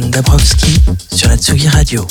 Dabrowski sur la Tsugi Radio.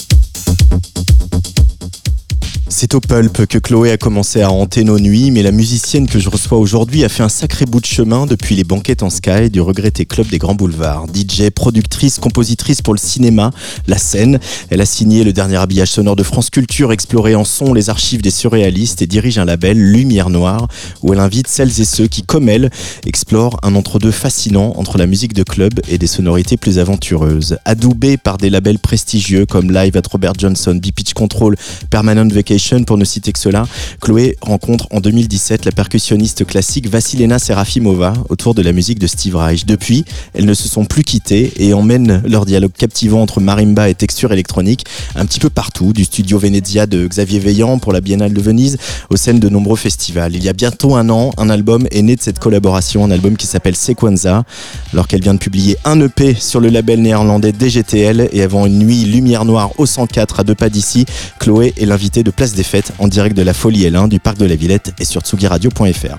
C'est au pulp que Chloé a commencé à hanter nos nuits, mais la musicienne que je reçois aujourd'hui a fait un sacré bout de chemin depuis les banquettes en sky du regretté club des grands boulevards. DJ, productrice, compositrice pour le cinéma, la scène. Elle a signé le dernier habillage sonore de France Culture, exploré en son les archives des surréalistes et dirige un label Lumière Noire où elle invite celles et ceux qui, comme elle, explorent un entre-deux fascinant entre la musique de club et des sonorités plus aventureuses. Adoubée par des labels prestigieux comme Live at Robert Johnson, B-Pitch Control, Permanent Vacation, pour ne citer que cela, Chloé rencontre en 2017 la percussionniste classique Vassilena Serafimova autour de la musique de Steve Reich. Depuis, elles ne se sont plus quittées et emmènent leur dialogue captivant entre marimba et texture électronique un petit peu partout, du studio Venezia de Xavier Veillant pour la Biennale de Venise aux scènes de nombreux festivals. Il y a bientôt un an, un album est né de cette collaboration, un album qui s'appelle Sequenza, alors qu'elle vient de publier un EP sur le label néerlandais DGTL et avant une nuit lumière noire au 104 à deux pas d'ici, Chloé est l'invitée de Place des Fêtes en direct de la Folie L1 du Parc de la Villette et sur tsugiradio.fr.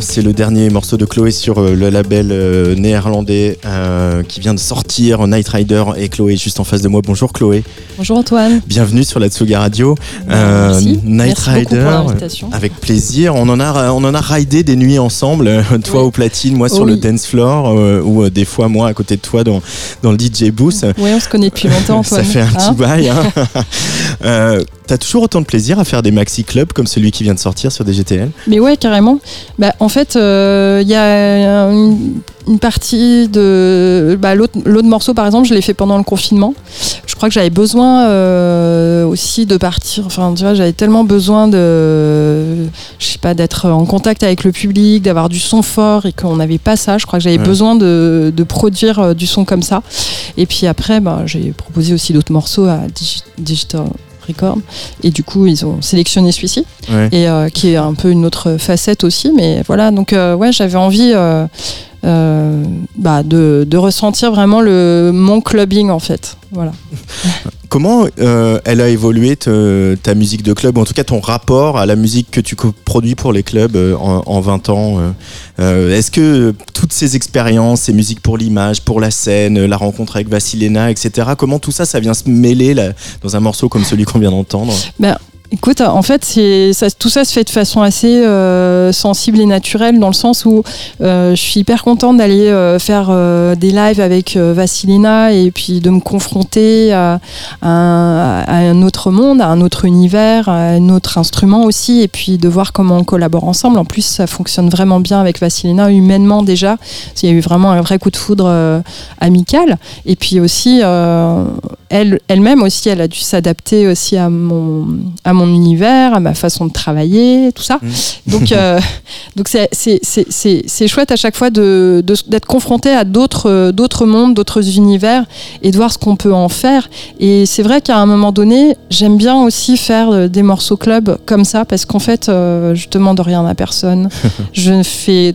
C'est le dernier morceau de Chloé sur euh, le label euh, néerlandais euh, qui vient de sortir. Night Rider et Chloé est juste en face de moi. Bonjour Chloé. Bonjour Antoine. Bienvenue sur la Tsuga Radio. Merci. Night Merci Rider. pour. Avec plaisir. On en a, on en a ridé des nuits ensemble. Toi Oui. au platine, moi sur Oui. le dance floor, euh, ou euh, des fois moi à côté de toi dans, dans le DJ booth. Oui, on se connaît depuis longtemps Ça fait un Hein petit bail. Hein. T'as toujours autant de plaisir à faire des maxi clubs comme celui qui vient de sortir sur DGTL Mais ouais, carrément. Bah, en fait, euh, il y a une, une partie de. Bah, L'autre morceau, par exemple, je l'ai fait pendant le confinement. Je crois que j'avais besoin euh, aussi de partir. Enfin, tu vois, j'avais tellement besoin de. Je sais pas, d'être en contact avec le public, d'avoir du son fort et qu'on n'avait pas ça. Je crois que j'avais Ouais. besoin de, de produire euh, du son comme ça. Et puis après, bah, j'ai proposé aussi d'autres morceaux à Digi- Digital Record. Et du coup, ils ont sélectionné celui-ci Ouais. et euh, qui est un peu une autre facette aussi. Mais voilà, donc euh, ouais, j'avais envie euh, bah, de, de ressentir vraiment le mon clubbing en fait. Voilà. Comment euh, elle a évolué te- ta musique de club, ou en tout cas ton rapport à la musique que tu produis pour les clubs euh, en, en 20 ans euh, Est-ce que toutes ces expériences, ces musiques pour l'image, pour la scène, la rencontre avec Vassilena, etc., comment tout ça, ça vient se mêler là, dans un morceau comme celui qu'on vient d'entendre? Écoute, en fait, tout ça se fait de façon assez euh, sensible et naturelle dans le sens où euh, je suis hyper contente d'aller euh, faire des lives avec Vassilina et puis de me confronter à, un autre monde, à un autre univers, à un autre instrument aussi, et puis de voir comment on collabore ensemble. En plus, ça fonctionne vraiment bien avec Vassilina humainement déjà. Il y a eu vraiment un vrai coup de foudre amical. Et puis aussi, elle, elle-même aussi, elle a dû s'adapter aussi à mon univers, à ma façon de travailler, tout ça. Mm. Donc, euh, donc c'est, c'est, c'est, c'est, c'est chouette à chaque fois de, de- d'être confronté à d'autres, euh, d'autres mondes, d'autres univers et de voir ce qu'on peut en faire. Et c'est vrai qu'à un moment donné, j'aime bien aussi faire euh, des morceaux club comme ça parce qu'en fait, euh, je demande rien à personne. je fais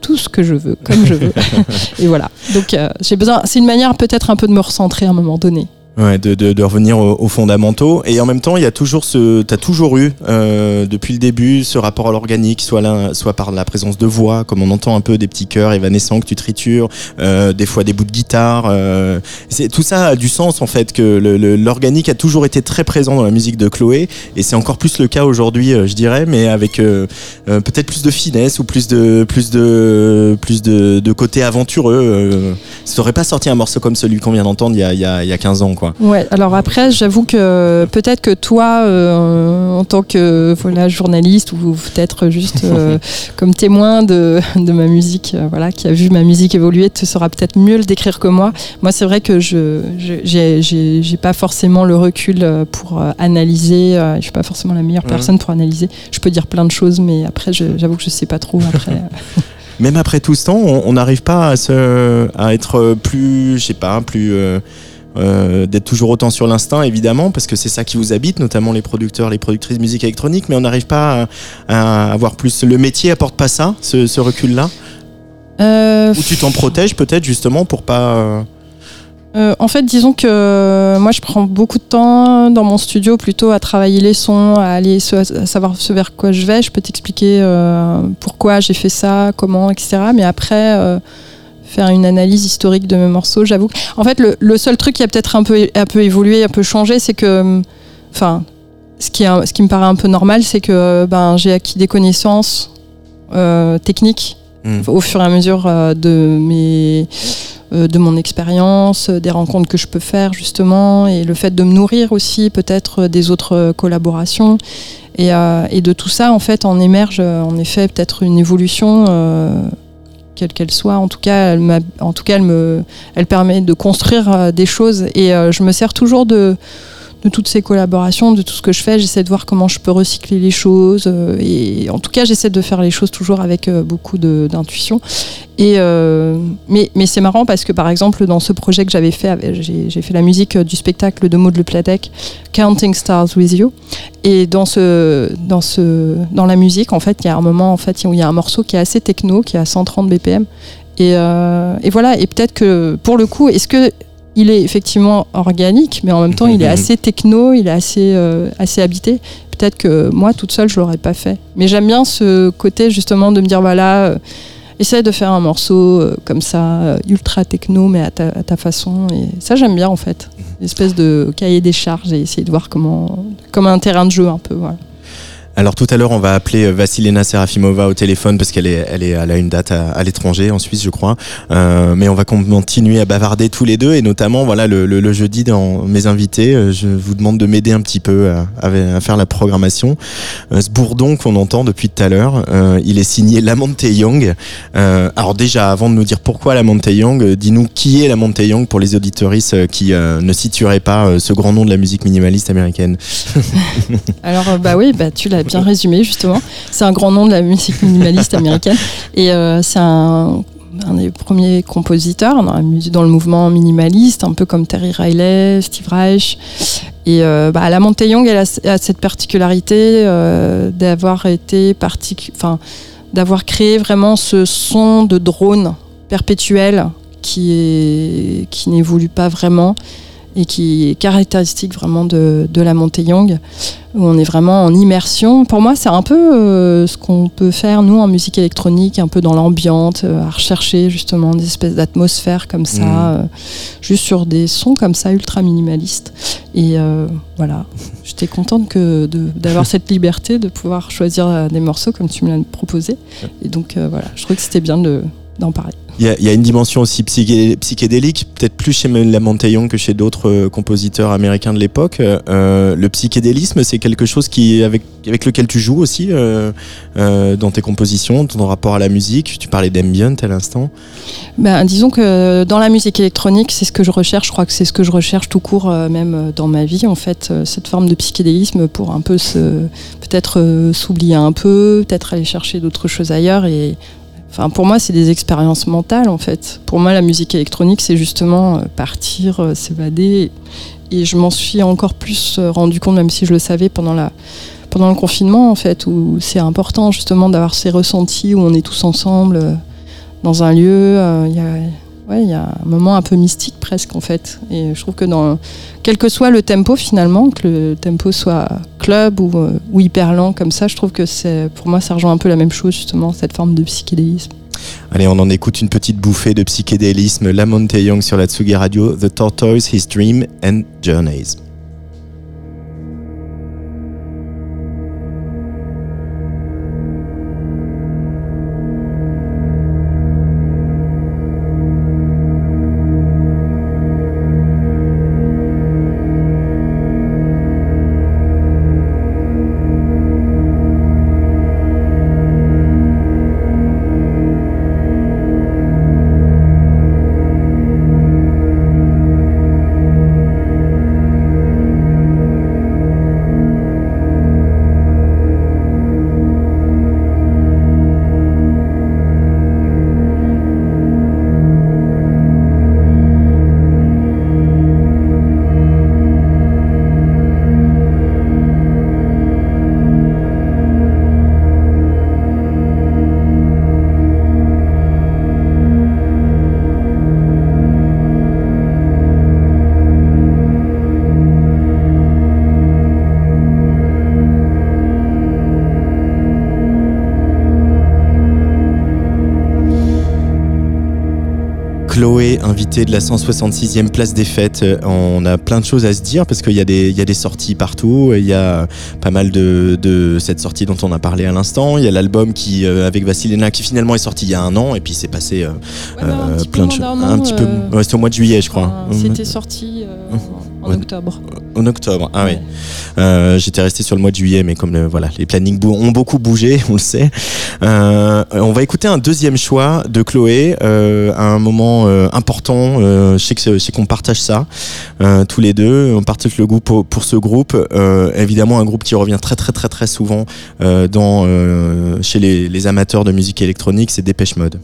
tout ce que je veux, comme je veux. et voilà. Donc, euh, j'ai besoin. C'est une manière peut-être un peu de me recentrer à un moment donné. Ouais, de, de, de revenir aux, aux fondamentaux. Et en même temps, il y a toujours ce, t'as toujours eu euh, depuis le début ce rapport à l'organique, soit là, soit par la présence de voix, comme on entend un peu des petits chœurs évanescents que tu tritures, euh, des fois des bouts de guitare. Euh, c'est tout ça a du sens en fait que l'organique a toujours été très présent dans la musique de Chloé, et c'est encore plus le cas aujourd'hui, euh, je dirais, mais avec euh, euh, peut-être plus de finesse ou plus de plus de plus de, de côté aventureux. Ça aurait pas sorti un morceau comme celui qu'on vient d'entendre il y a, il y, a, il y a 15 ans, quoi. Ouais, alors après, j'avoue que peut-être que toi, euh, en tant que voilà, journaliste ou peut-être juste euh, comme témoin de, de ma musique, euh, voilà, qui a vu ma musique évoluer, tu sauras peut-être mieux le décrire que moi. Moi, c'est vrai que je j'ai- pas forcément le recul pour analyser. je suis pas forcément la meilleure Mhm. personne pour analyser. Je peux dire plein de choses, mais après, j'avoue que je sais pas trop. Après. Même après tout ce temps, on on n'arrive pas à, se, à être plus, je sais pas, plus. Euh, d'être toujours autant sur l'instinct évidemment parce que c'est ça qui vous habite notamment les producteurs les productrices de musique électronique mais on n'arrive pas à, à avoir plus le métier apporte pas ça ce, ce recul là Euh, ou tu t'en protèges peut-être justement pour pas euh, Euh, en fait, disons que moi, je prends beaucoup de temps dans mon studio plutôt à travailler les sons, à aller à savoir ce vers quoi je vais. Je peux t'expliquer pourquoi j'ai fait ça, comment, etc. Mais après, faire une analyse historique de mes morceaux, j'avoue. En fait, le, le seul truc qui a peut-être un peu, un peu évolué, un peu changé, c'est que, enfin, ce qui, est- ce qui me paraît un peu normal, c'est que ben, j'ai acquis des connaissances euh, techniques hmm. au fur et à mesure euh, de mes euh, de mon expérience, des rencontres que je peux faire justement, et le fait de me nourrir aussi peut-être des autres collaborations. Et, et de tout ça, en fait, en émerge en effet peut-être une évolution, quelle qu'elle soit. En tout cas, elle, en tout cas, elle me, elle permet de construire euh, des choses. Et euh, je me sers toujours de de toutes ces collaborations, de tout ce que je fais, j'essaie de voir comment je peux recycler les choses. euh, et en tout cas, j'essaie de faire les choses toujours avec euh, beaucoup d'intuition. Et euh, mais mais c'est marrant parce que par exemple dans ce projet que j'avais fait, j'ai fait la musique du spectacle de Maud Le Pladec, Counting Stars with You. Et dans ce dans ce dans la musique, en fait, il y a un moment en fait où il y a un morceau qui est assez techno, qui est à 130 BPM. Et, et voilà. Et peut-être que pour le coup, est-ce que il est effectivement organique, mais en même temps, il est assez techno, il est assez, assez habité. Peut-être que moi, toute seule, je l'aurais pas fait. Mais j'aime bien ce côté justement de me dire voilà essaye de faire un morceau euh, comme ça, euh, ultra techno, mais à ta, façon. Et ça, j'aime bien en fait. Une mhm. espèce de cahier des charges et essayer de voir comment, comme un terrain de jeu un peu. Voilà. Alors tout à l'heure, on va appeler euh, Vasilena Serafimova au téléphone parce qu'elle est, elle est, elle a une date à, l'étranger, en Suisse, je crois. Euh, mais on va continuer à bavarder tous les deux et notamment, voilà, le, jeudi dans mes invités, euh, je vous demande de m'aider un petit peu à, faire la programmation. Ce bourdon qu'on entend depuis tout à l'heure, il est signé Lamonte Young. Alors déjà, avant de nous dire pourquoi Lamonte Young, dis-nous qui est Lamonte Young pour les auditoristes qui ne situeraient pas ce grand nom de la musique minimaliste américaine. alors bah oui, bah tu l'as bien résumé justement. C'est un grand nom de la musique minimaliste américaine et euh, c'est un, des premiers compositeurs dans, la le mouvement minimaliste, un peu comme Terry Riley, Steve Reich. Et euh, bah, la Young, elle a, cette particularité euh, d'avoir été enfin d'avoir créé vraiment ce son de drone perpétuel qui qui n'évolue pas vraiment et qui est caractéristique vraiment de, de la montée Young, où on est vraiment en immersion. Pour moi, c'est un peu euh, ce qu'on peut faire, nous, en musique électronique, un peu dans l'ambiante, euh, à rechercher justement des espèces d'atmosphères comme ça, mmh. euh, juste sur des sons comme ça, ultra minimalistes. Et voilà, j'étais contente que d'avoir cette liberté de pouvoir choisir des morceaux comme tu me l'as proposé. Et donc, voilà, je trouvais que c'était bien d'en parler. Il y, a une dimension aussi psychédélique, peut-être plus chez Lamont Young que chez d'autres euh, compositeurs américains de l'époque. Euh, le psychédélisme, c'est quelque chose qui, avec, lequel tu joues aussi euh, dans tes compositions, ton rapport à la musique. Tu parlais d'ambient à l'instant. Ben, disons que dans la musique électronique, c'est ce que je recherche. Je crois que c'est ce que je recherche tout court, même dans ma vie, en fait, cette forme de psychédélisme pour un peu peut-être s'oublier un peu, peut-être aller chercher d'autres choses ailleurs et Enfin, pour moi, c'est des expériences mentales en fait. Pour moi, la musique électronique, c'est justement euh, partir, euh, s'évader. Et je m'en suis encore plus euh, rendu compte, même si je le savais pendant la pendant le confinement en fait, où c'est important justement d'avoir ces ressentis où on est tous ensemble dans un lieu. Ouais, il y a un moment un peu mystique presque en fait. Et je trouve que dans quel que soit le tempo finalement, que le tempo soit club ou, euh, ou hyper lent comme ça, je trouve que c'est pour moi ça rejoint un peu la même chose justement cette forme de psychédélisme. Allez, on en écoute une petite bouffée de psychédélisme. Lamonte Young sur la Tsugi Radio, The Tortoise, His Dream and Journeys. De la 166e place des fêtes. Euh, on a plein de choses à se dire parce qu'il y, a des, y a des sorties partout. Il y a pas mal de, de cette sortie dont on a parlé à l'instant. Il y a l'album qui, euh, avec Vasilena qui finalement est sorti il y a un an et puis c'est passé euh, plein de choses. Un petit peu. C'était au mois de juillet, je crois. C'était sorti en octobre. En octobre, ah oui. Euh, J'étais resté sur le mois de juillet, mais comme le, voilà, les plannings ont beaucoup bougé, on le sait. Euh, on va écouter un deuxième choix de Chloé, euh, à un moment euh, important. Euh, je sais que sais qu'on partage ça euh, tous les deux. On partage le goût pour, pour ce groupe. évidemment, un groupe qui revient très très très très souvent dans chez les, les amateurs de musique électronique, c'est Dépêche Mode.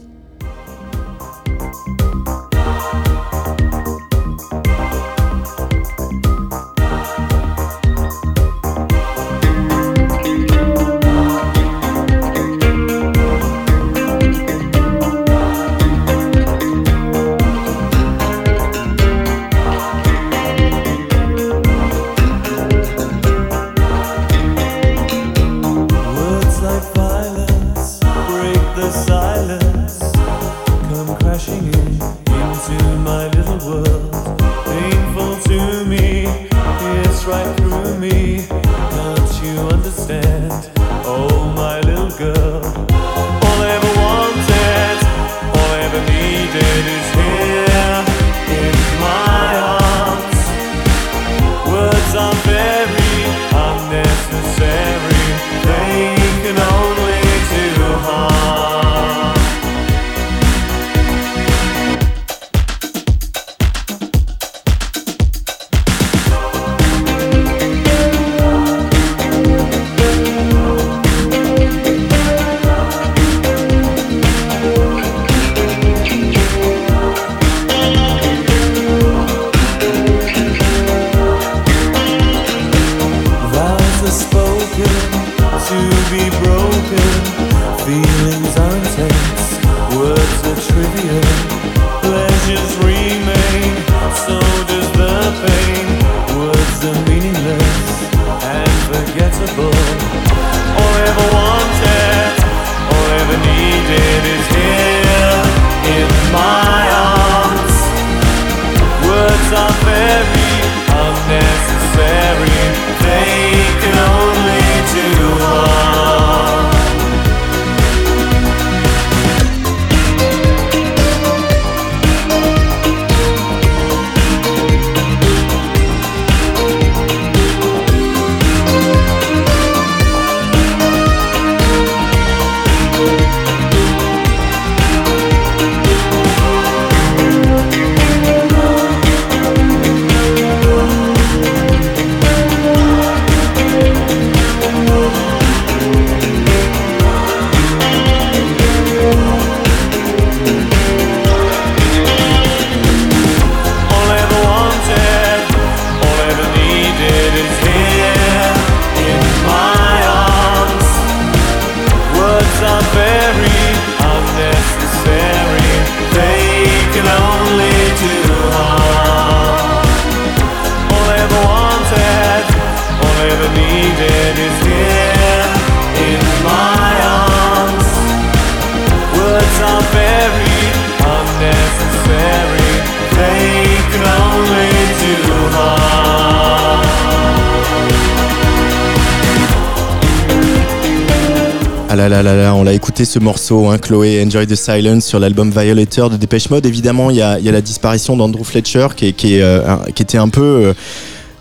On l'a écouté ce morceau, hein, Chloé, Enjoy the Silence sur l'album Violator de Dépêche Mode. Évidemment, il y a, la disparition d'Andrew Fletcher qui, euh, était un peu euh,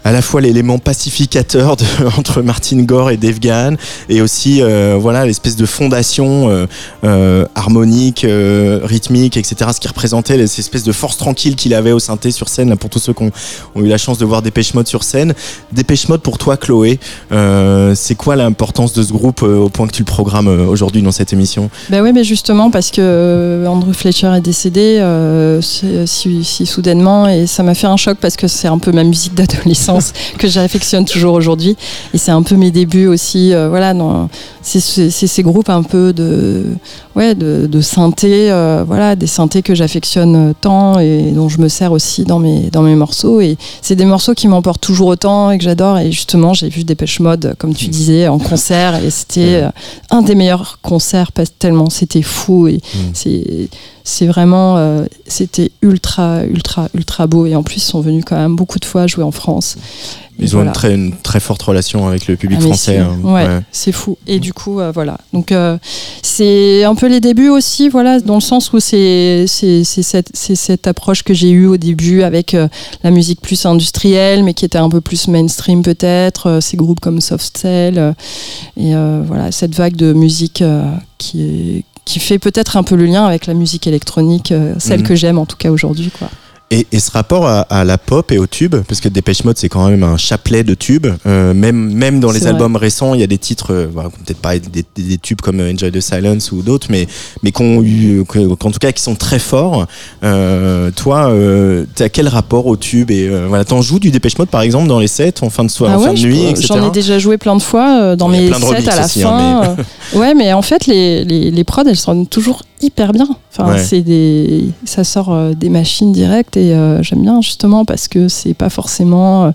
à la fois l'élément pacificateur entre Martin Gore et Dave Gahan et aussi euh, voilà l'espèce de fondation euh, euh, harmonique, rythmique, etc. Ce qui représentait cette espèce de force tranquille qu'il avait au synthé sur scène. Pour tous ceux qui ont, eu la chance de voir Dépêche Mode sur scène, Dépêche Mode pour toi, Chloé, c'est quoi l'importance de ce groupe au point que tu le programmes aujourd'hui dans cette émission? Ben oui, mais justement parce que Andrew Fletcher est décédé si, si- soudainement et ça m'a fait un choc parce que c'est un peu ma musique que j'affectionne toujours aujourd'hui. Et c'est un peu mes débuts aussi. euh, voilà, c'est ces groupes un peu de ouais de, de synthé, euh, voilà, des synthés que j'affectionne tant et dont je me sers aussi dans mes dans mes morceaux. Et c'est des morceaux qui m'emportent toujours autant et que j'adore. Et justement j'ai vu Dépêche Mode comme tu disais en concert. Et c'était euh, un des meilleurs concerts que tellement. C'était fou et c'est c'est vraiment euh, c'était ultra ultra ultra beau. Et en plus ils sont venus quand même beaucoup de fois jouer en France Ils ont voilà. une, très, une très forte relation avec le public Ah, français. c'est- hein. ouais, Ouais. c'est fou. Et du coup, euh, voilà. Donc, euh, c'est un peu les débuts aussi, voilà, dans le sens où c'est cette, approche que j'ai eue au début avec euh, la musique plus industrielle, mais qui était un peu plus mainstream peut-être, ces groupes comme Soft Cell, et voilà, cette vague de musique qui est qui fait peut-être un peu le lien avec la musique électronique, celle Mhm. que j'aime en tout cas aujourd'hui, quoi. Et, et ce rapport à, à la pop et au tube, parce que Dépêche Mode c'est quand même un chapelet de tubes, euh, même, même dans les albums récents, il y a des titres, euh, voilà, peut-être pas des, des- tubes comme Enjoy the Silence ou d'autres, mais, mais qu'en tout cas qui sont très forts. Euh, toi, euh, t'as quel rapport au tube et euh, voilà, t'en joues du Dépêche Mode par exemple dans les sets en fin de soirée, Ah en fin de nuit. J'en ai déjà joué plein de fois euh, dans mes sets à la aussi, fin. hein, euh, ouais, mais en fait, les, les, les prods, elles sonnent toujours hyper bien. Enfin, Ouais. c'est des, ça sort euh, des machines directes et euh, j'aime bien justement parce que c'est pas forcément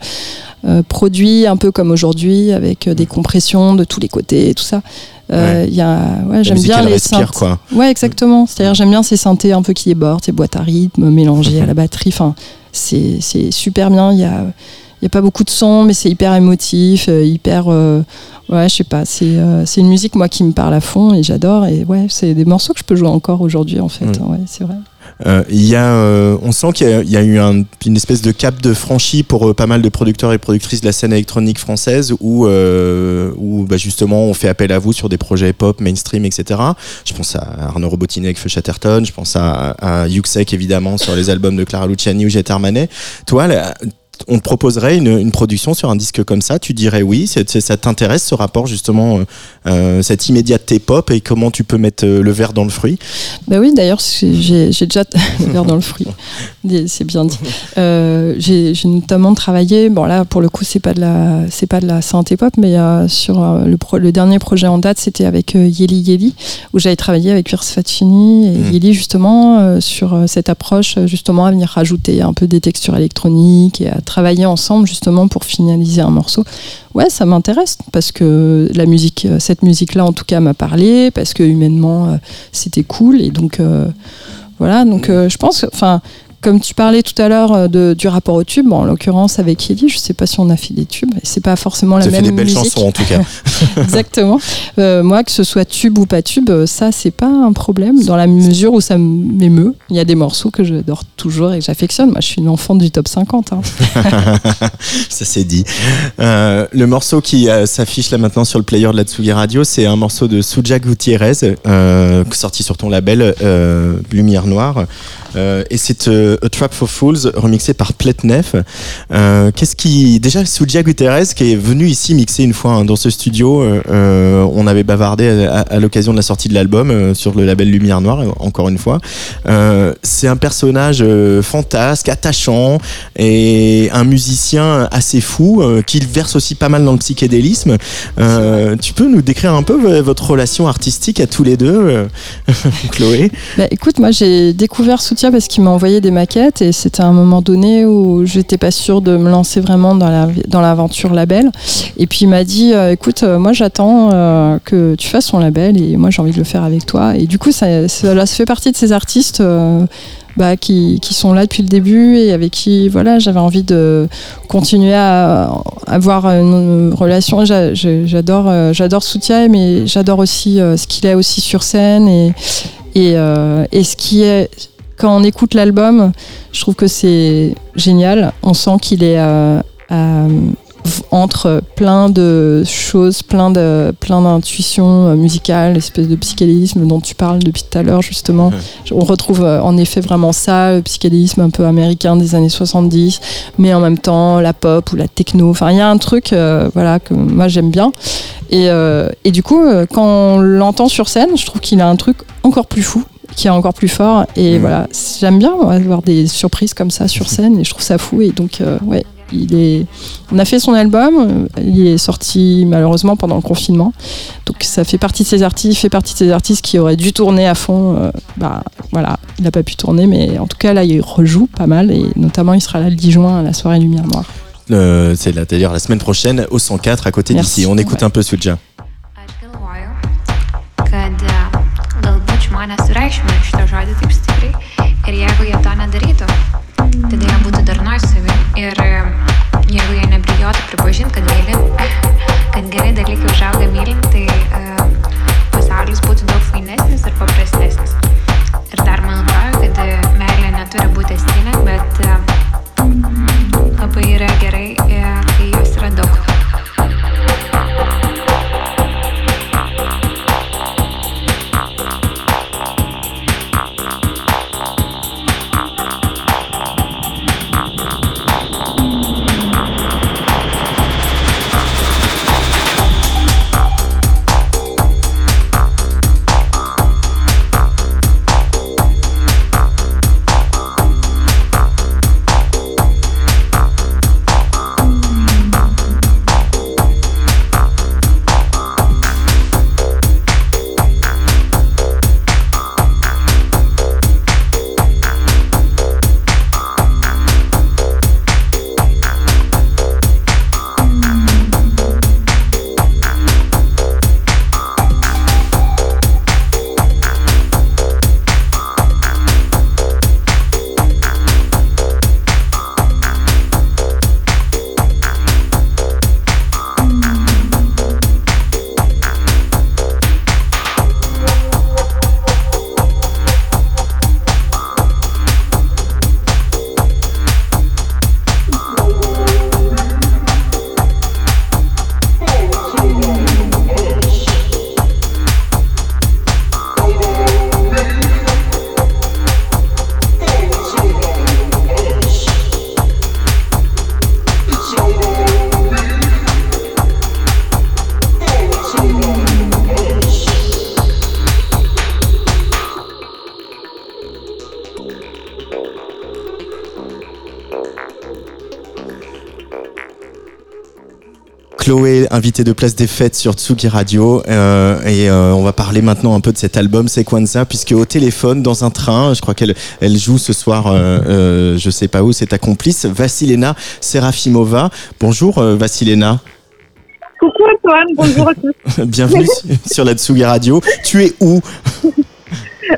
euh, produit un peu comme aujourd'hui avec des compressions de tous les côtés et tout ça. Il y a, ouais, j'aime bien les respire quoi. Ouais, exactement. C'est-à-dire, j'aime bien ces synthés un peu qui débordent, ces boîtes à rythme mélangées à la batterie. Enfin, c'est c'est super bien. Il y a, il y a pas beaucoup de sons, mais c'est hyper émotif, euh, hyper. euh, ouais, je sais pas. C'est euh, c'est une musique, moi, qui me parle à fond et j'adore. Et ouais, c'est des morceaux que je peux jouer encore aujourd'hui, en fait. Mm. Ouais, c'est vrai. Euh, y a, euh, on sent qu'il y a, il y a eu un- une espèce de cap de franchi pour euh, pas mal de producteurs et productrices de la scène électronique française où, où bah, justement on fait appel à vous sur des projets pop, mainstream, etc. Je pense à Arnaud Robotini avec Feu Chatterton, je pense à, à Yuxek évidemment sur les albums de Clara Luciani ou Jet Armanet. Toi, là, on te proposerait une, une production sur un disque comme ça, tu dirais oui, ça t'intéresse ce rapport justement, euh, euh, cette immédiateté pop et comment tu peux mettre euh, le verre dans le fruit? Bah oui, d'ailleurs, j'ai déjà le verre dans le fruit. C'est bien dit. Euh, j'ai notamment travaillé. Bon là, pour le coup, c'est pas de la, c'est pas de la synthé pop, mais euh, sur le, pro- le dernier projet en date, c'était avec Yeli Yeli, où j'avais travaillé avec Pierce Faccini et Mhm. Yeli justement sur cette approche justement à venir rajouter un peu des textures électroniques et à travailler ensemble justement pour finaliser un morceau. Ouais, ça m'intéresse parce que la musique, euh, cette musique-là en tout cas m'a parlé, parce que humainement euh, c'était cool et donc euh, voilà. Donc je pense, enfin. Comme tu parlais tout à l'heure euh, du rapport au tube, bon, en l'occurrence avec Ellie, je sais pas si on a fait des tubes, et c'est pas forcément la Ça fait même des belles musique. chansons en tout cas. Exactement. Euh, moi, que ce soit tube ou pas tube, euh, ça, c'est pas un problème dans la mesure où ça m'émeut. Il y a des morceaux que j'adore toujours et que j'affectionne. Moi, je suis une enfant du top 50. hein. ça c'est dit. Euh, le morceau qui euh, s'affiche là maintenant sur le player de la Tsugi Radio, c'est un morceau de Suja Gutiérrez, sorti sur ton label Lumière Noire. Euh, et c'est euh, A Trap for Fools, remixé par Pletnef. Euh, Qu'est-ce qui. Déjà, Suja Gutiérrez, qui est venu ici mixer une fois hein, dans ce studio, on avait bavardé à, l'occasion de la sortie de l'album sur le label Lumière Noire, encore une fois. C'est un personnage fantasque, attachant, et un musicien assez fou qui verse aussi pas mal dans le psychédélisme. Tu peux nous décrire un peu votre relation artistique à tous les deux, Chloé? Bah, écoute, moi j'ai découvert Parce qu'il m'a envoyé des maquettes et c'était un moment donné où j'étais pas sûre de me lancer vraiment dans la dans l'aventure label. Et puis il m'a dit, euh, écoute, euh, moi j'attends euh, que tu fasses ton label et moi j'ai envie de le faire avec toi. Et du coup, ça, ça, fait partie de ces artistes. bah, qui, sont là depuis le début et avec qui voilà j'avais envie de continuer à avoir une relation j'adore j'adore Soutien mais j'adore aussi ce qu'il a aussi sur scène et et ce qui est quand on écoute l'album je trouve que c'est génial on sent qu'il est euh, euh, entre plein de choses plein de plein d'intuitions euh, musicales espèce de psychédélisme dont tu parles depuis tout à l'heure justement Ouais. on retrouve en effet vraiment ça, le psychédélisme un peu américain des années 70, mais en même temps la pop ou la techno. Enfin, il y a un truc euh, voilà, que moi j'aime bien. Et, et du coup, quand on l'entend sur scène, je trouve qu'il a un truc encore plus fou qui est encore plus fort et Mm. voilà j'aime bien avoir des surprises comme ça sur scène et je trouve ça fou et donc euh, ouais il est on a fait son album il est sorti malheureusement pendant le confinement donc ça fait partie de ces artistes il fait partie de ces artistes qui auraient dû tourner à fond euh, bah voilà il n'a pas pu tourner mais en tout cas là il rejoue pas mal et notamment il sera là le 10 juin à la soirée Lumière Noire Euh, C'est là, d'ailleurs la semaine prochaine au 104 à côté d'ici. On écoute Ouais. un peu Suja. Žmonės sureikšmina šitą žodį taip stipriai ir jeigu jie to nedarytų, tada jie būtų darnoj su savimi ir jeigu jie nebijotų pripažinti, kad myli, kad geri dalykai užauga mylint, tai e, pasaulis būtų daug fainesnis ir paprastesnis. Ir dar man atrodo, kad e, meilė neturi būti estinė, bet e, labai yra gerai, Chloé, invitée de Place des Fêtes sur Tsugi Radio. euh, et euh, on va parler maintenant un peu de cet album Sequenza, puisque au téléphone, dans un train, je crois qu'elle elle joue ce soir, euh, euh, je sais pas où, c'est ta complice, Vassilena Serafimova. Bonjour Vassilena, Coucou Antoine, bonjour à tous. bienvenue sur la Tsugi Radio. Tu es où?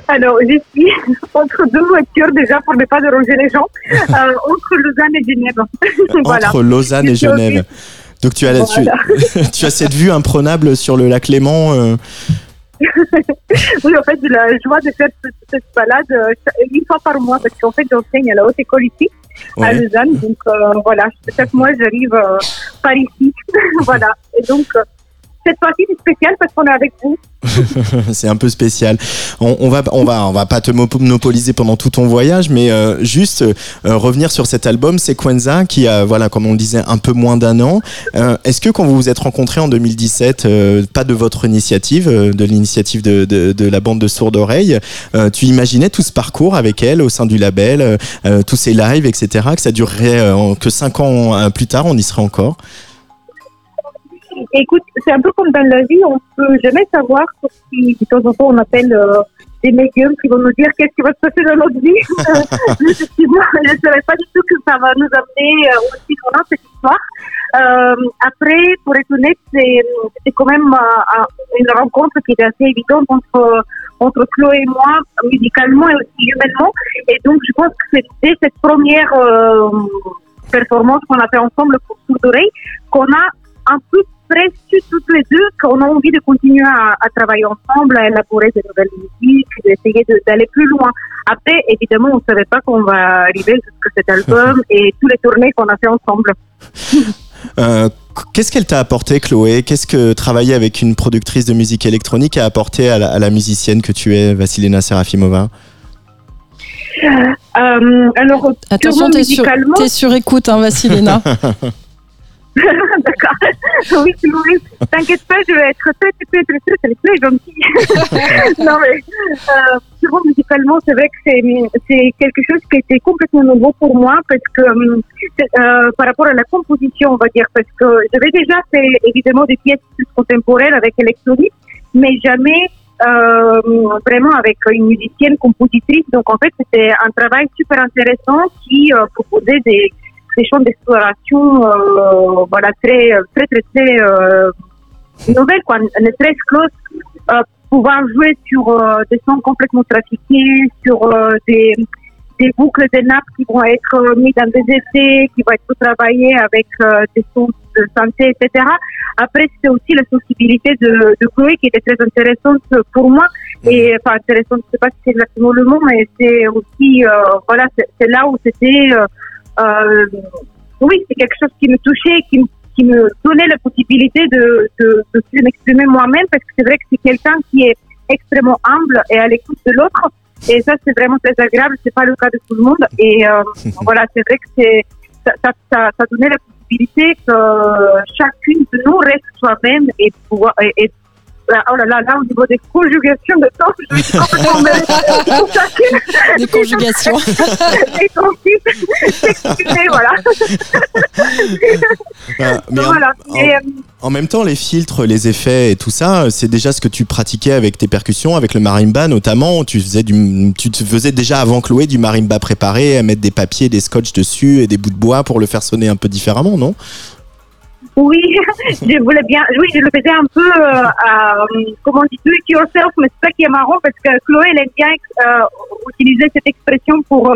Alors, je suis entre deux voitures déjà pour ne pas déranger les gens, euh, entre Lausanne et Genève. voilà. Entre Lausanne et Genève. Donc tu as, la- tu, tu as cette vue imprenable sur le lac Léman. euh, Oui, en fait, j'ai la joie de faire cette, balade euh, une fois par mois parce qu'en fait, j'enseigne à la haute école ici, à. Lausanne. Donc, euh, voilà, chaque mois, j'arrive euh, par ici. voilà. Et donc, cette fois-ci, c'est spécial parce qu'on est avec vous. C'est un peu spécial. On, on va, on va, on va pas te monopoliser pendant tout ton voyage, mais euh, juste euh, revenir sur cet album Sequenza qui a, voilà, comme on le disait, un peu moins d'un an. Euh, Est-ce que quand vous vous êtes rencontrés en 2017, euh, pas de votre initiative, de l'initiative de, la bande de sourdes oreilles, tu imaginais tout ce parcours avec elle au sein du label, tous ces lives, etc., que ça durerait que cinq ans plus tard, on y serait encore? Écoute, c'est un peu comme dans la vie, on peut jamais savoir, si de temps en temps on appelle euh, des médiums qui vont nous dire qu'est-ce qui va se passer dans notre vie. Effectivement, je ne savais pas du tout que ça va nous amener euh, aussi loin cette histoire. Euh, après, pour être honnête, c'est quand même un- une rencontre qui était assez évidente entre entre Chloé et moi, musicalement et aussi humainement. Et donc, je pense que c'est dès cette première euh, performance qu'on a fait ensemble pour Sourd d'oreille qu'on a un peu presque toutes les deux qu'on a envie de continuer à, à travailler ensemble, à élaborer de nouvelles musiques, d'essayer de- d'aller plus loin. Après, évidemment, on ne savait pas qu'on va arriver jusqu'à cet album et tous les tournées qu'on a fait ensemble. Euh, Qu'est-ce qu'elle t'a apporté, Chloé? Qu'est-ce que travailler avec une productrice de musique électronique a apporté à la, à la musicienne que tu es, Vassilena Serafimova? Euh, alors, Attention, t'es sur, sur écoute, hein, Vassilena. D'accord. Oui, Louis, t'inquiète pas, je vais être très, très, très, très, très, gentille. non, mais, euh, purement musicalement, c'est vrai que c'est, c'est quelque chose qui était complètement nouveau pour moi parce que, euh, euh, par rapport à la composition, on va dire, parce que j'avais déjà fait évidemment des pièces plus contemporaines avec électronique, mais jamais, euh, vraiment avec une musicienne compositrice. Donc, en fait, c'était un travail super intéressant qui euh, proposait des, des champs d'exploration euh, voilà très très très très euh, nouvelles quoi ne serait-ce que euh, pouvoir jouer sur euh, des sons complètement trafiqués sur euh, des des boucles de nappes qui vont être euh, mises dans des essais, qui vont être travaillées avec euh, des sons de santé, etc. Après, c'est aussi la sensibilité de, de Chloé qui était très intéressante pour moi. Et enfin, intéressante, je sais pas si c'est exactement le mot, mais c'est aussi, euh, voilà, c'est c'est là où c'était euh, oui, c'est quelque chose qui me touchait, qui, me- qui me donnait la possibilité de, de, de m'exprimer moi-même, parce que c'est vrai que c'est quelqu'un qui est extrêmement humble et à l'écoute de l'autre. Et ça, c'est vraiment très agréable. C'est pas le cas de tout le monde. Et euh, voilà, c'est vrai que c'est ça, ça, ça, ça donnait la possibilité que chacune de nous reste soi-même et et, et- oh là là, là au niveau des conjugations de temps, je suis complètement mêlée. Chacune Des conjugations. et voilà. Euh, mais en- voilà. en, Et, euh, en même temps, les filtres, les effets et tout ça, c'est déjà ce que tu pratiquais avec tes percussions, avec le marimba notamment. Tu faisais, du, tu te faisais déjà avant Chloé du marimba préparé, à mettre des papiers, des scotch dessus et des bouts de bois pour le faire sonner un peu différemment, non? Oui, je voulais bien. Oui, je le faisais un peu, euh, à, comment on dit, do it yourself, mais c'est ça qui est marrant parce que Chloé, elle aime bien euh, utiliser cette expression pour euh,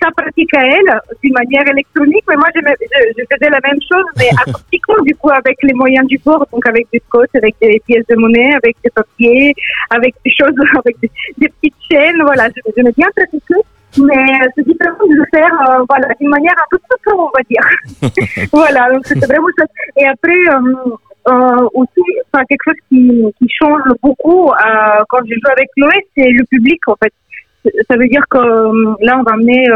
sa pratique à elle d'une manière électronique, mais moi je, je, je faisais la même chose, mais acoustiquement du coup avec les moyens du bord, donc avec des scotch, avec des pièces de monnaie, avec des papiers, avec des choses, avec des, petites chaînes, voilà, je, je bien pratiquer, mais euh, c'est différent de le faire, euh, voilà, d'une manière un peu plus on va dire. voilà, donc c'était vraiment chouette. Et après, euh, aussi, enfin, quelque chose qui, qui change beaucoup quand je joue avec Chloé, c'est le public en fait. Ça veut dire que là, on va amener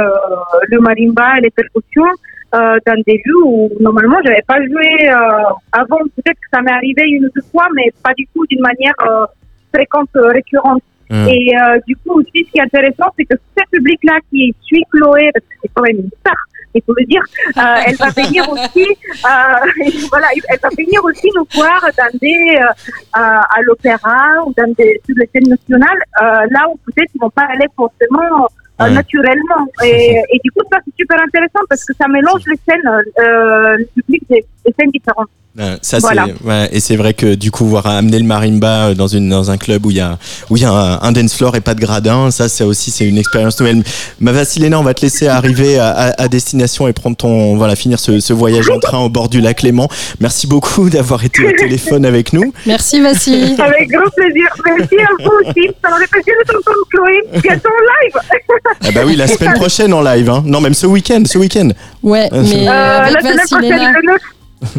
le marimba et les percussions euh, dans des jeux où normalement j'avais pas joué euh, avant. Peut-être que ça m'est arrivé une ou deux fois, mais pas du tout d'une manière euh, fréquente, récurrente. Mm. Et euh, du coup aussi, ce qui est intéressant, c'est que ce public-là qui suit Chloé, parce que c'est quand même une star il faut le dire. Euh, elle va venir aussi, euh, voilà, elle va venir aussi nous voir dans des, euh, à l'opéra ou dans des, sur les scènes nationales, euh, là où peut-être ils vont pas aller forcément euh, Ouais. naturellement. Et, et du coup, ça c'est super intéressant parce que ça mélange les scènes, euh, le public des, des scènes différentes. Ouais, ça Voilà. c'est ouais, et c'est vrai que du coup voir amener le marimba euh, dans une dans un club où il y a où il y a un, un dance floor et pas de gradin, ça c'est aussi c'est une expérience nouvelle. Ma Vassilena, on va te laisser arriver à, à- à destination et prendre ton voilà finir ce, ce voyage en train au bord du lac Léman. Merci beaucoup d'avoir été au téléphone avec nous. Merci Vassili. Avec grand plaisir. Merci à vous aussi. Ça m'a fait plaisir de t'entendre, Chloé. Bientôt en live. Ah bah oui, la semaine prochaine en live, hein. non même ce week-end, ce week-end. Ouais, Euh, mais Euh, avec la semaine prochaine, Vassilena, le 9.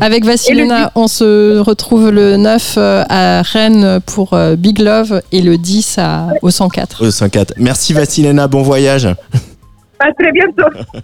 Avec Vassilena, on se retrouve le 9 euh, à Rennes pour euh, Big Love et le 10 à, au 104. Au 5-4. Merci Vassilena, bon voyage. À très bientôt.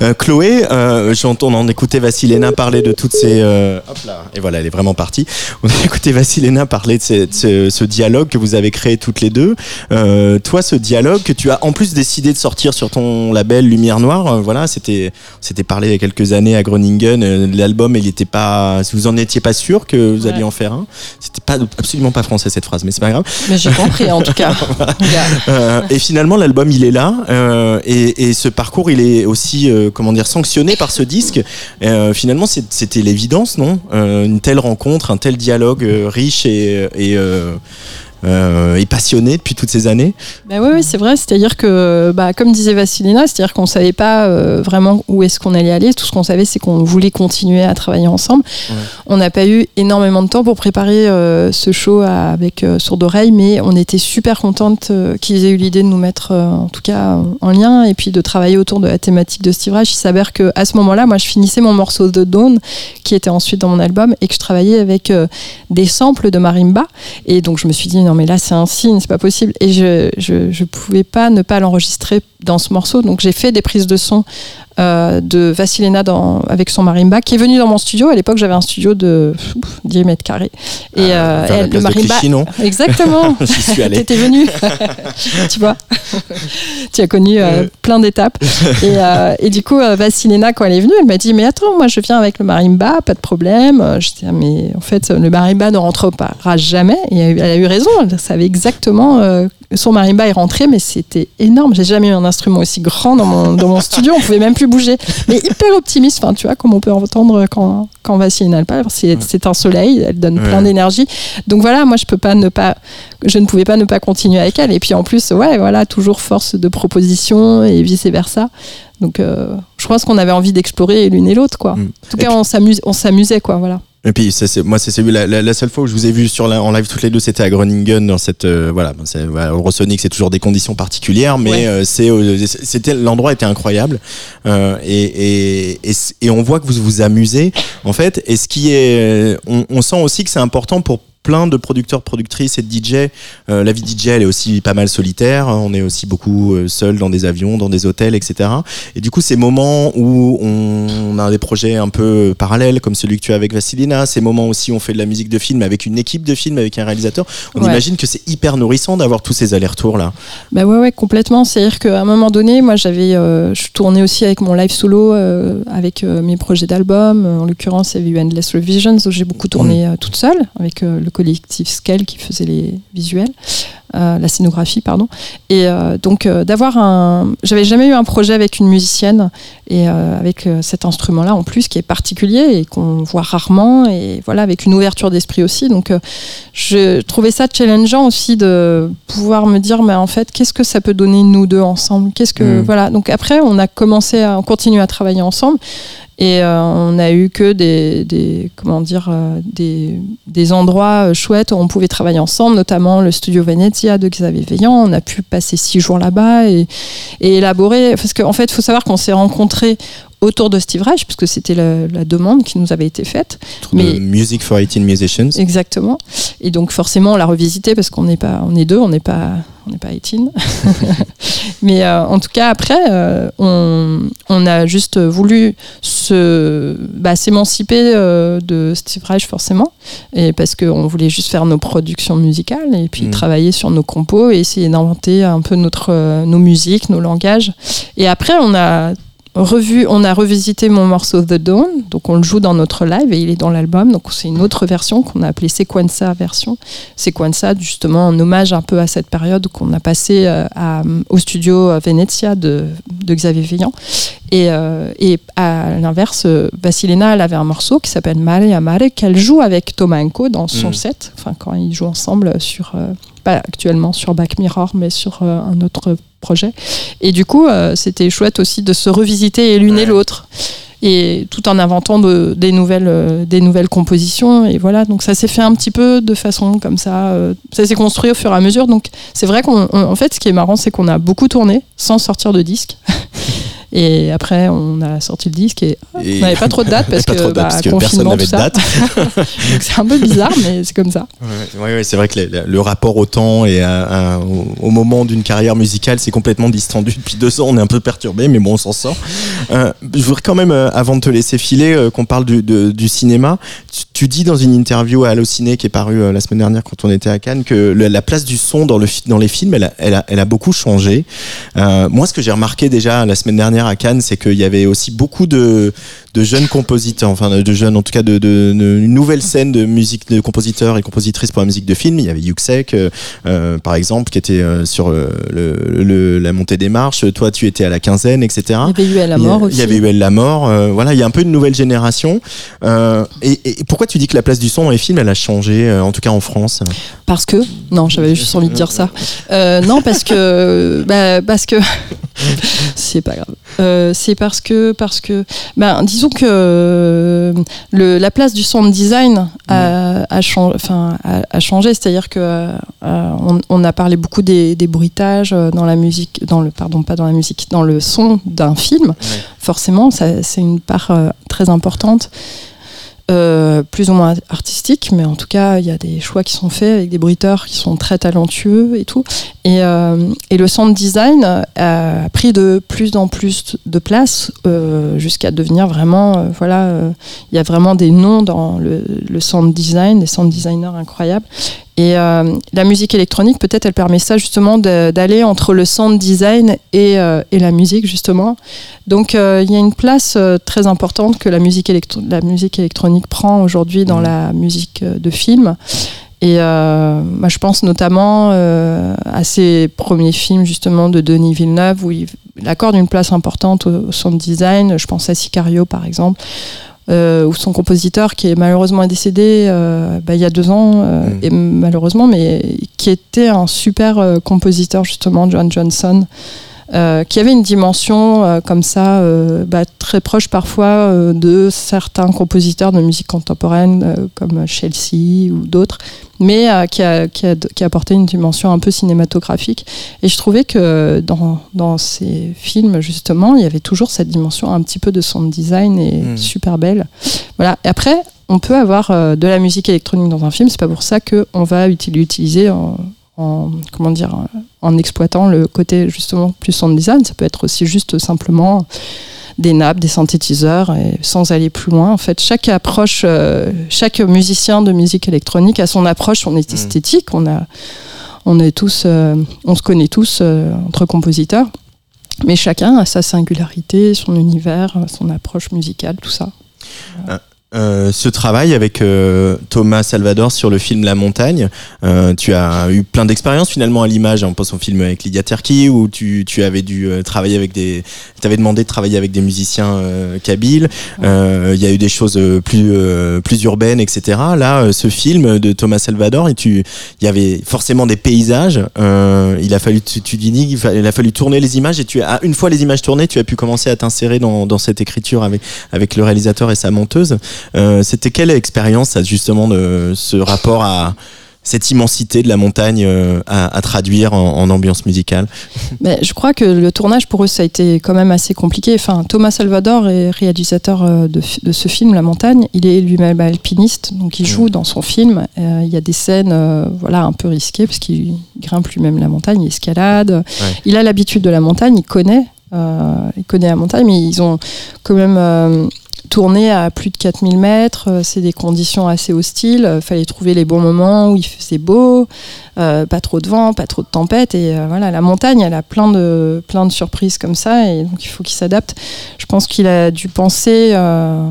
Euh, Chloé, euh, j'entends en écouter Vassilena parler de toutes ces. euh, hop là, et voilà, elle est vraiment partie. On a écouté Vassilena parler de, ces- de ce, ce dialogue que vous avez créé toutes les deux. Euh, toi, ce dialogue que tu as en plus décidé de sortir sur ton label Lumière Noire, euh, voilà, c'était, c'était parlé il y a quelques années à Groningen. euh, L'album, il était pas. Si vous en étiez pas sûr que vous Ouais. alliez en faire un, c'était pas absolument pas français cette phrase, mais c'est pas grave. Mais j'ai compris en tout cas. Euh, et finalement, l'album, il est là. euh, et, et ce parcours, il est aussi, euh, comment dire, sanctionné par ce disque. Euh, finalement, c'était l'évidence, non? Euh, Une telle rencontre, un tel dialogue riche et, euh, euh, et passionné depuis toutes ces années. Bah oui, c'est vrai. C'est-à-dire que, bah, comme disait Vassilina, c'est-à-dire qu'on savait pas euh, vraiment où est-ce qu'on allait aller. Tout ce qu'on savait, c'est qu'on voulait continuer à travailler ensemble. Ouais. On n'a pas eu énormément de temps pour préparer euh, ce show à- avec Sourde Oreille, mais on était super contente qu'ils aient eu l'idée de nous mettre, en tout cas, en- en lien, et puis de travailler autour de la thématique de Steve Reich. Il s'avère que à ce moment-là, moi, je finissais mon morceau de Dawn, qui était ensuite dans mon album, et que je travaillais avec des samples de marimba. Et donc je me suis dit non mais là c'est un signe, c'est pas possible. Et je, je pouvais pas ne pas l'enregistrer dans ce morceau. Donc j'ai fait des prises de son euh, de Vassilena dans, avec son marimba qui est venu dans mon studio. À l'époque j'avais un studio de ouf, 10 mètres carrés. Et euh, la elle- place le de marimba. Clichy, non Exactement. J'y suis allé. T'étais venu, tu vois. tu as connu euh, plein d'étapes. Et, euh, et du coup, euh, Vassilena, quand elle est venue, elle m'a dit Mais attends, moi je viens avec le marimba, pas de problème. Euh, Je dis Ah, Mais en fait, le marimba ne rentre pas jamais. Et elle a eu raison, elle savait exactement. euh, son marimba est rentré, mais c'était énorme. J'ai jamais eu un instrument aussi grand dans mon, dans mon studio. On pouvait même plus bouger. Mais hyper optimiste, enfin, tu vois, comme on peut entendre quand, quand Vassilena parle. C'est c'est un soleil, elle donne plein d'énergie. Donc voilà, moi je peux pas ne pas, je ne pouvais pas ne pas continuer avec elle. Et puis en plus, ouais, voilà, toujours force de proposition et vice versa. Donc euh, je pense qu'on avait envie d'explorer l'une et l'autre, quoi. Mm. En tout Et cas, on s'amuse, on s'amusait, quoi, voilà. Et puis c'est- moi c'est celui la, la, la seule fois où je vous ai vu sur la, en live toutes les deux c'était à Groningen dans cette euh, voilà voilà, Eurosonic c'est toujours des conditions particulières mais Ouais. euh, c'est euh, c'était l'endroit était incroyable euh, et, et, et, et on voit que vous vous amusez en fait et ce qui est on, on sent aussi que c'est important pour plein de producteurs, productrices et de DJ. Euh, la vie DJ, elle est aussi pas mal solitaire. On est aussi beaucoup euh, seul dans des avions, dans des hôtels, etc. Et du coup, ces moments où on a des projets un peu parallèles, comme celui que tu as avec Vassilina, ces moments aussi où on fait de la musique de film avec une équipe de film, avec un réalisateur, on Ouais. imagine que c'est hyper nourrissant d'avoir tous ces allers-retours là. Bah ouais, ouais, complètement. C'est-à-dire qu'à un moment donné, moi, j'avais, euh, je tournais aussi avec mon live solo, euh, avec euh, mes projets d'album. En l'occurrence, il y avait eu Endless Revisions, où j'ai beaucoup tourné euh, toute seule, avec le collectif Scale qui faisait les visuels, euh, la scénographie, pardon. Et euh, donc, euh, d'avoir un. J'avais jamais eu un projet avec une musicienne, et avec cet instrument-là, en plus, qui est particulier et qu'on voit rarement, et voilà, avec une ouverture d'esprit aussi. Donc, je trouvais ça challengeant aussi de pouvoir me dire mais en fait qu'est-ce que ça peut donner nous deux ensemble? Qu'est-ce que Mm. voilà donc après on a commencé à on continue à travailler ensemble et euh, on a eu que des, comment dire euh, des, des endroits euh, chouettes où on pouvait travailler ensemble notamment le studio Venezia de Xavier Veillant on a pu passer six jours là-bas et, et élaborer. Parce qu'en fait il faut savoir qu'on s'est rencontrés autour de Steve Reich puisque c'était la, la demande qui nous avait été faite Mais- Music for 18 Musicians. Exactement. Et donc forcément, on l'a revisité parce qu'on n'est pas, on est deux, on n'est pas, on n'est pas 18. Mais euh, en tout cas, après, euh, on, on a juste voulu se, bah, s'émanciper euh, de Steve Reich forcément, et parce qu'on voulait juste faire nos productions musicales et puis Mm. travailler sur nos compos et essayer d'inventer un peu notre, nos musiques, nos langages. Et après, on a revu, on a revisité mon morceau The Dawn, donc on le joue dans notre live et il est dans l'album. Donc c'est une autre version qu'on a appelée Sequenza version. Sequenza, justement, en hommage un peu à cette période qu'on a passé euh, à- au studio Venezia de, de Xavier Veillant. Et, euh, et à l'inverse, euh, Vasilena, elle avait un morceau qui s'appelle Mare a Mare qu'elle joue avec Thomas Enko dans son Mm. set, enfin quand ils jouent ensemble sur, euh, pas actuellement sur Back Mirror, mais sur euh, un autre projet. Et du coup, euh, c'était chouette aussi de se revisiter et l'une Ouais. et l'autre. Et tout en inventant de- des, nouvelles, euh, des nouvelles compositions. Et voilà, donc ça s'est fait un petit peu de façon comme ça. ça s'est construit au fur et à mesure. Donc c'est vrai qu'en en fait, ce qui est marrant, c'est qu'on a beaucoup tourné sans sortir de disque. Et après, on a sorti le disque et Et- on n'avait pas trop de dates parce que, dates, bah, parce que personne confinement, n'avait tout de ça. date. C'est un peu bizarre, mais c'est comme ça. Ouais, ouais, ouais, c'est vrai que le, le rapport au temps et à- à- au, au moment d'une carrière musicale, c'est complètement distendu. Depuis deux ans, on est un peu perturbé, mais bon, on s'en sort. Euh, je voudrais quand même, euh, avant de te laisser filer, euh, qu'on parle du, de- du cinéma. Tu, tu dis dans une interview à Allociné qui est parue euh, la semaine dernière quand on était à Cannes que le- la place du son dans, le, dans les films, elle a, elle a, elle a beaucoup changé. Euh, moi, ce que j'ai remarqué déjà la semaine dernière à Cannes, c'est qu'il y avait aussi beaucoup de, de jeunes compositeurs, enfin de jeunes, en tout cas, de, de- de- une nouvelle scène de musique de compositeurs et compositrices pour la musique de film. Il y avait Yuxek, euh, euh, par exemple, qui était euh, sur le, le- la montée des marches. Toi, tu étais à la quinzaine, etc. Il y avait eu à la Il mort il aussi. y avait eu Elle la mort. euh, voilà, il y a un peu une nouvelle génération. Et, et pourquoi tu dis que la place du son dans les films, elle a changé, en tout cas en France? Parce que non, j'avais juste envie de dire ça. Non, parce que bah, parce que c'est pas grave. Euh, c'est parce que parce que ben disons que euh, le, la place du sound design a, a, chang- a, a changé, c'est-à-dire que euh, on, on a parlé beaucoup des, des bruitages euh, dans la musique, dans le pardon pas dans la musique, dans le son d'un film. Forcément, ça, c'est une part euh, très importante. Euh, plus ou moins artistique, mais en tout cas, il y a des choix qui sont faits avec des bruiteurs qui sont très talentueux et tout. Et, euh, le sound design a pris de plus en plus de place euh, jusqu'à devenir vraiment, voilà, il y a vraiment des noms dans le, le sound design, des sound designers incroyables. Et euh, la musique électronique, peut-être, elle permet ça justement d'aller entre le sound design et, euh, et la musique, justement. Donc, euh, il y a une place très importante que la musique, électro- la musique électronique prend aujourd'hui dans Mhm. la musique de film. Et moi, je pense notamment à ces premiers films, justement, de Denis Villeneuve, où il, il accorde une place importante au sound design. Je pense à Sicario, par exemple. Euh, où son compositeur qui est malheureusement décédé euh, bah, il y a deux ans euh, Mhm. et malheureusement mais qui était un super euh, compositeur justement John Johnson euh, qui avait une dimension euh, comme ça euh, bah, très proche parfois de certains compositeurs de musique contemporaine comme Chelsea ou d'autres mais qui, a, qui, a, qui a apporté une dimension un peu cinématographique. Et je trouvais que dans, dans ces films justement il y avait toujours cette dimension un petit peu de sound design et Mm. super belle. Voilà. Et après on peut avoir de la musique électronique dans un film. C'est pas pour ça qu'on va uti- l'utiliser en, en comment dire en exploitant le côté justement plus sound design ça peut être aussi juste simplement des nappes, des synthétiseurs, et sans aller plus loin. En fait, chaque approche, euh, chaque musicien de musique électronique a son approche, son esthétique. On a, on est tous, euh, on se connaît tous euh, entre compositeurs, mais chacun a sa singularité, son univers, son approche musicale, tout ça. Euh, ce travail avec euh, Thomas Salvador sur le film La Montagne, euh, tu as eu plein d'expériences finalement à l'image. On pense au film avec Lydia Terki où tu, tu avais dû euh, travailler avec des, t'avais demandé de travailler avec des musiciens euh, kabyles. Euh, Il y a eu des choses plus euh, plus urbaines, etc. Là, ce film de Thomas Salvador, et tu, il y avait forcément des paysages. Euh, il a fallu, tu, tu dis, il a fallu tourner les images et tu as une fois les images tournées, tu as pu commencer à t'insérer dans, dans cette écriture avec avec le réalisateur et sa monteuse. Euh, C'était quelle expérience, justement, de ce rapport à cette immensité de la montagne euh, à, à traduire en, en ambiance musicale? Mais je crois que le tournage pour eux, ça a été quand même assez compliqué. Enfin, Thomas Salvador est réalisateur euh, de, ce film, La Montagne. Il est lui-même alpiniste, donc il joue dans son film. Euh, il y a des scènes, euh, voilà, un peu risquées parce qu'il grimpe lui-même la montagne, il escalade. Il a l'habitude de la montagne, il connaît, il connaît la montagne, mais ils ont quand même tourner à plus de 4000 mètres, euh, c'est des conditions assez hostiles. Il fallait trouver les bons moments où il faisait beau, euh, pas trop de vent, pas trop de tempête. Et euh, voilà, la montagne, elle a plein de, surprises comme ça, et donc il faut qu'il s'adapte. Je pense qu'il a dû penser euh,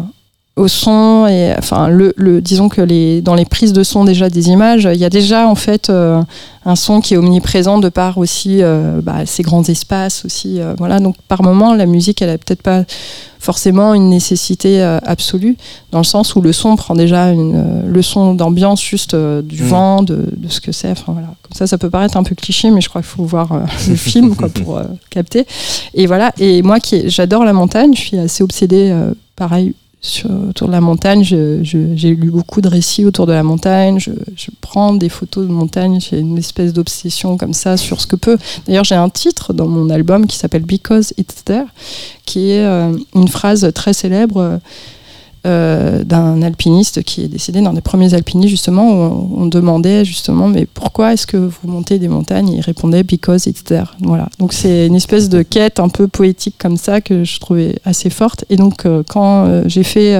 au son, et enfin, le, le- disons que les, dans les prises de son déjà des images, il y a déjà en fait euh, un son qui est omniprésent de par aussi euh, bah, ces grands espaces aussi. euh, voilà, donc par moment, la musique, elle a peut-être pas forcément une nécessité absolue, dans le sens où le son prend déjà une leçon d'ambiance juste du Mm. vent, de, de ce que c'est. Enfin, voilà. Comme ça, ça peut paraître un peu cliché, mais je crois qu'il faut voir le film quoi, pour capter. Et voilà. Et moi, qui j'adore la montagne, je suis assez obsédée, pareil. Sur, autour de la montagne, j'ai lu beaucoup de récits autour de la montagne. Je, prends des photos de montagne. J'ai une espèce d'obsession comme ça sur ce que peut. D'ailleurs, j'ai un titre dans mon album qui s'appelle Because It's There, qui est euh, une phrase très célèbre euh, d'un alpiniste qui est décédé, d'un des premiers alpinistes justement, où on, demandait justement mais pourquoi est-ce que vous montez des montagnes? Il répondait Because it's there. Voilà. Donc c'est une espèce de quête un peu poétique comme ça que je trouvais assez forte. Et donc euh, quand euh, j'ai fait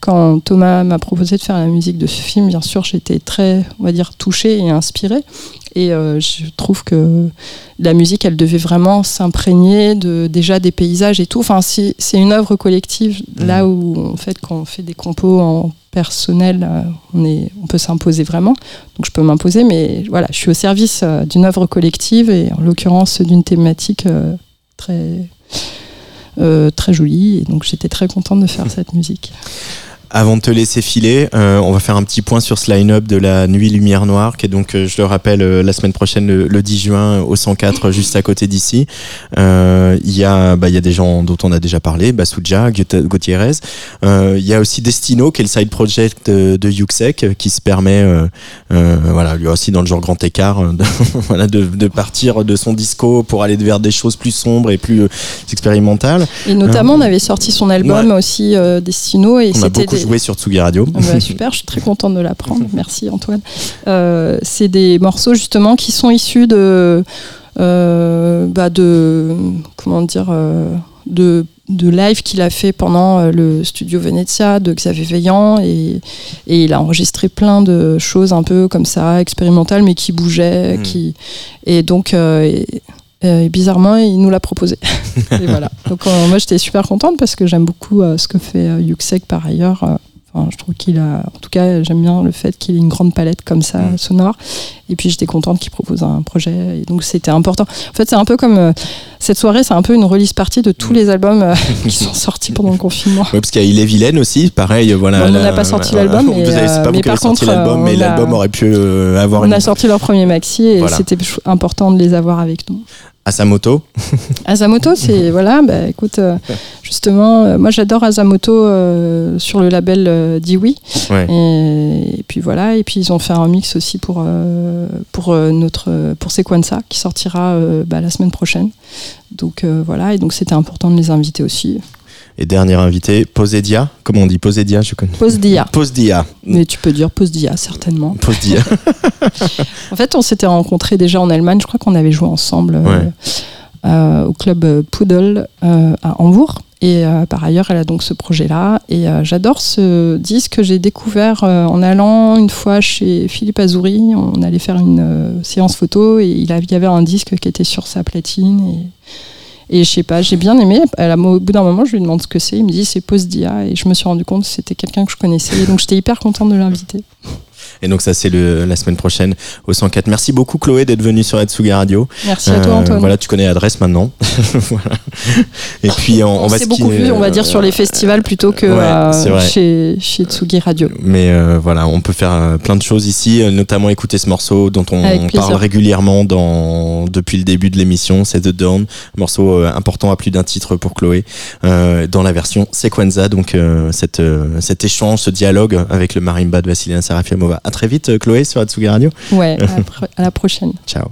quand Thomas m'a proposé de faire la musique de ce film, bien sûr, j'étais très, on va dire, touchée et inspirée. Et euh, je trouve que la musique, elle devait vraiment s'imprégner de déjà des paysages et tout. Enfin, c'est une œuvre collective. Là où, en fait, quand on fait des compos en personnel, euh, on, est, on peut s'imposer vraiment. Donc, je peux m'imposer, mais voilà, je suis au service euh, d'une œuvre collective et en l'occurrence d'une thématique euh, très, euh, très jolie. Et donc, j'étais très contente de faire cette musique. Avant de te laisser filer, euh, on va faire un petit point sur ce line-up de la Nuit Lumière Noire, qui est donc, euh, je le rappelle, euh, la semaine prochaine, le, le 10 juin, au 104, juste à côté d'ici. Euh, Il y, a, bah, il y a des gens dont on a déjà parlé, Basuja, Gutiérrez. Euh, Il y a aussi Destino, qui est le side project de, de Yuxek, euh, qui se permet, voilà, lui aussi dans le genre grand écart, de, voilà, de, de partir de son disco pour aller vers des choses plus sombres et plus expérimentales. Et notamment, on avait sorti son album aussi, euh, Destino, et c'était joué sur Tsugi Radio. Ah bah, super, je suis très contente de l'apprendre. Merci Antoine. Euh, c'est des morceaux justement qui sont issus de, euh, bah, de comment dire, euh, de de live qu'il a fait pendant le studio Venezia de Xavier Veillant et, et il a enregistré plein de choses un peu comme ça expérimentales mais qui bougeaient Mm. qui et donc euh, et- et bizarrement, il nous l'a proposé. et voilà. Donc euh, moi, j'étais super contente parce que j'aime beaucoup euh, ce que fait euh, Yuxek par ailleurs. Euh, Enfin, je trouve qu'il a, en tout cas, j'aime bien le fait qu'il ait une grande palette comme ça, Mm. sonore. Et puis j'étais contente qu'il propose un projet. Et donc c'était important. En fait, c'est un peu comme euh, cette soirée, c'est un peu une release partie de tous Mm. les albums euh, qui sont sortis pendant le confinement. Ouais, parce qu'il y a Il est vilaine aussi, pareil, voilà. Bon, on n'a pas sorti voilà. l'album, Vous mais, euh, mais par sorti contre, l'album, euh, mais l'album aurait pu euh, avoir On une. a sorti leur premier maxi et Voilà. c'était important de les avoir avec nous. Asamoto. Asamoto, c'est voilà, bah écoute, euh, justement, euh, moi j'adore Asamoto euh, sur le label Diwi. Ouais. Et, et puis voilà, et puis ils ont fait un mix aussi pour pour notre pour Sequenza qui sortira bah, la semaine prochaine. Donc voilà, et donc c'était important de les inviter aussi. Et dernier invité, Posedia. Comment on dit Posedia Je connais. Pause Dia, Posdia. mais tu peux dire Pause Dia certainement. Posdia. En fait, on s'était rencontrés déjà en Allemagne. Je crois qu'on avait joué ensemble euh, Ouais. euh, au club euh, Poodle euh, à Hambourg. Et euh, par ailleurs, elle a donc ce projet-là. Et euh, j'adore ce disque que j'ai découvert euh, en allant une fois chez Philippe Azouri. On allait faire une séance photo et il y avait un disque qui était sur sa platine. Et, et je sais pas, j'ai bien aimé. Au bout d'un moment, je lui demande ce que c'est. Il me dit c'est Post Dia. Et je me suis rendu compte que c'était quelqu'un que je connaissais. Et donc j'étais hyper contente de l'inviter. Et donc ça c'est la semaine prochaine au 104. Merci beaucoup Chloé d'être venue sur Atsugi Radio. Merci à toi, Euh, Antoine. Voilà, tu connais l'adresse maintenant. voilà. Et puis on, on On, va beaucoup vu, on va euh, dire, sur les festivals plutôt que ouais, euh, chez, chez Tsugi Radio. Mais euh, voilà, on peut faire plein de choses ici, notamment écouter ce morceau dont on parle régulièrement dans, depuis le début de l'émission, c'est The Dawn, un morceau important à plus d'un titre pour Chloé, euh, dans la version Sequenza, donc euh, cette, cet échange, ce dialogue avec le marimba de Vassilina Serafiamova. À très vite euh, Chloé sur Atsugi Radio. Ouais, à la pro- à la prochaine. Ciao.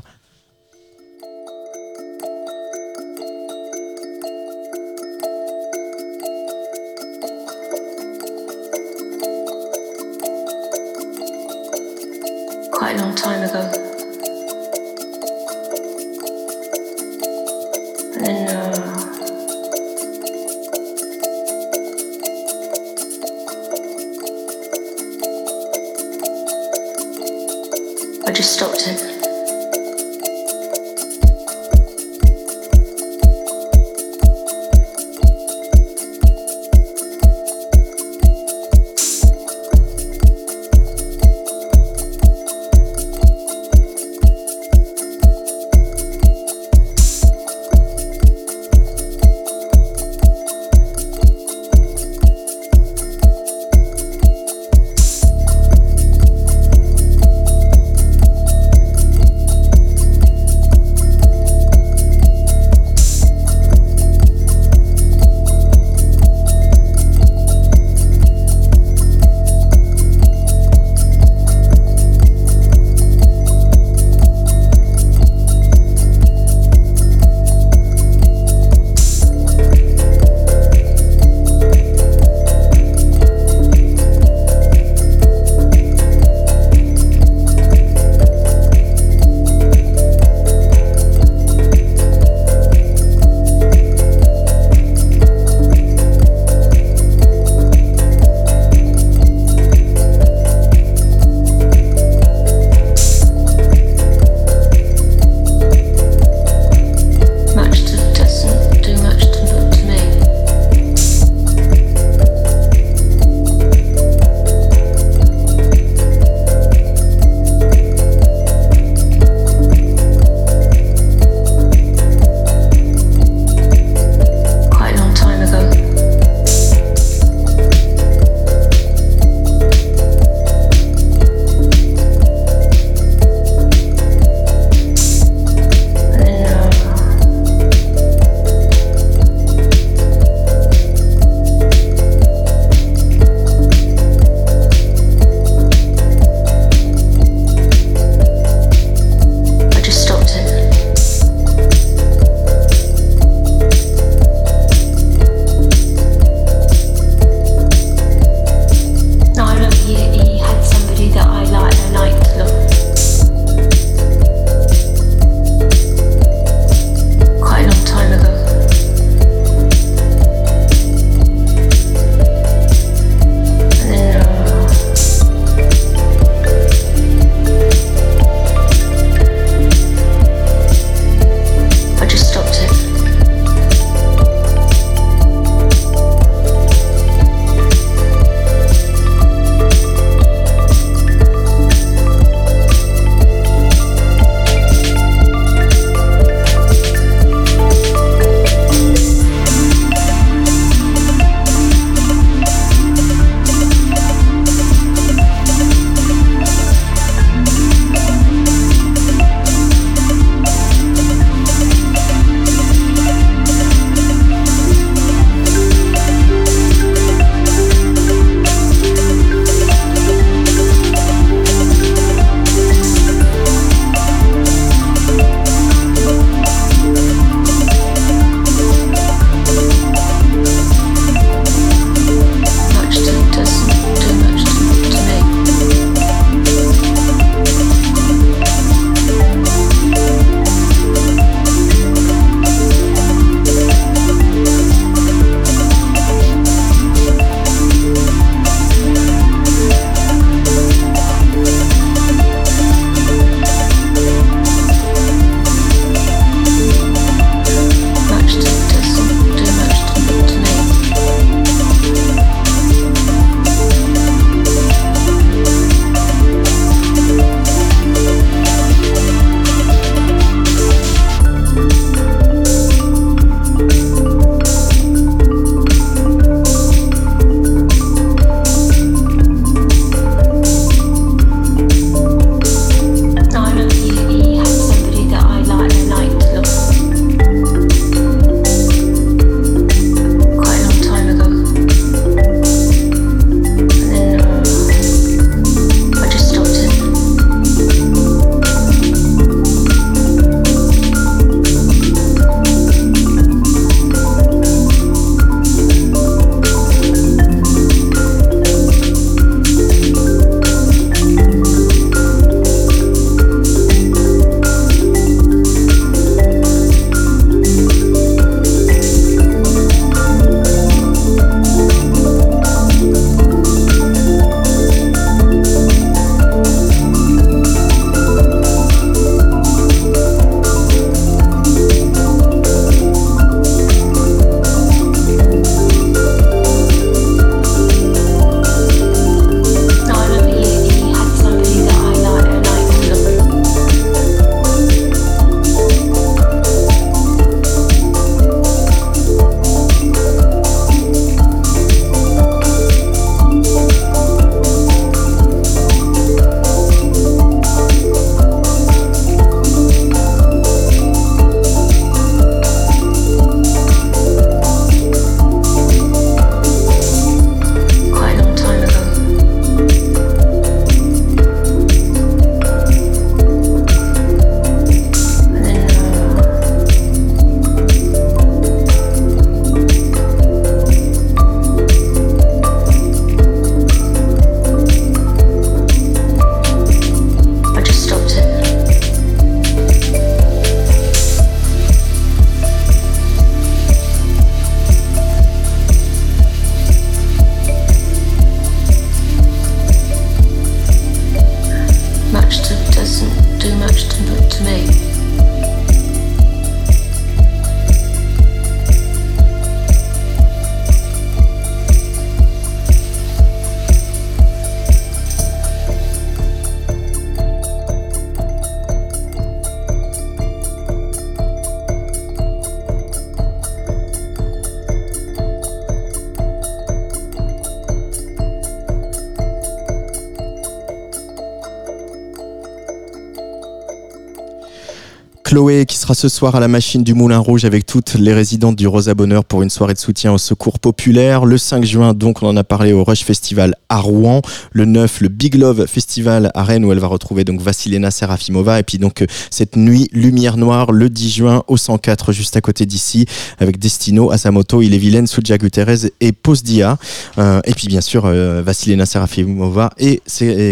Ce soir à la machine du Moulin Rouge avec toutes les résidentes du Rosa Bonheur pour une soirée de soutien au secours populaire. Le 5 juin, donc, on en a parlé au Rush Festival à Rouen. Le 9, le Big Love Festival à Rennes où elle va retrouver donc Vassilena Serafimova. Et puis donc euh, cette nuit Lumière Noire le 10 juin au 104 juste à côté d'ici avec Destino, Asamoto, Il est Vilaine, Suja Guterres et Posdia. Euh, et puis bien sûr euh, Vassilena Serafimova et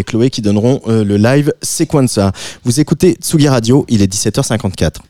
Chloé qui donneront euh, le live Sequenza. Vous écoutez Tsugi Radio, il est 17h54.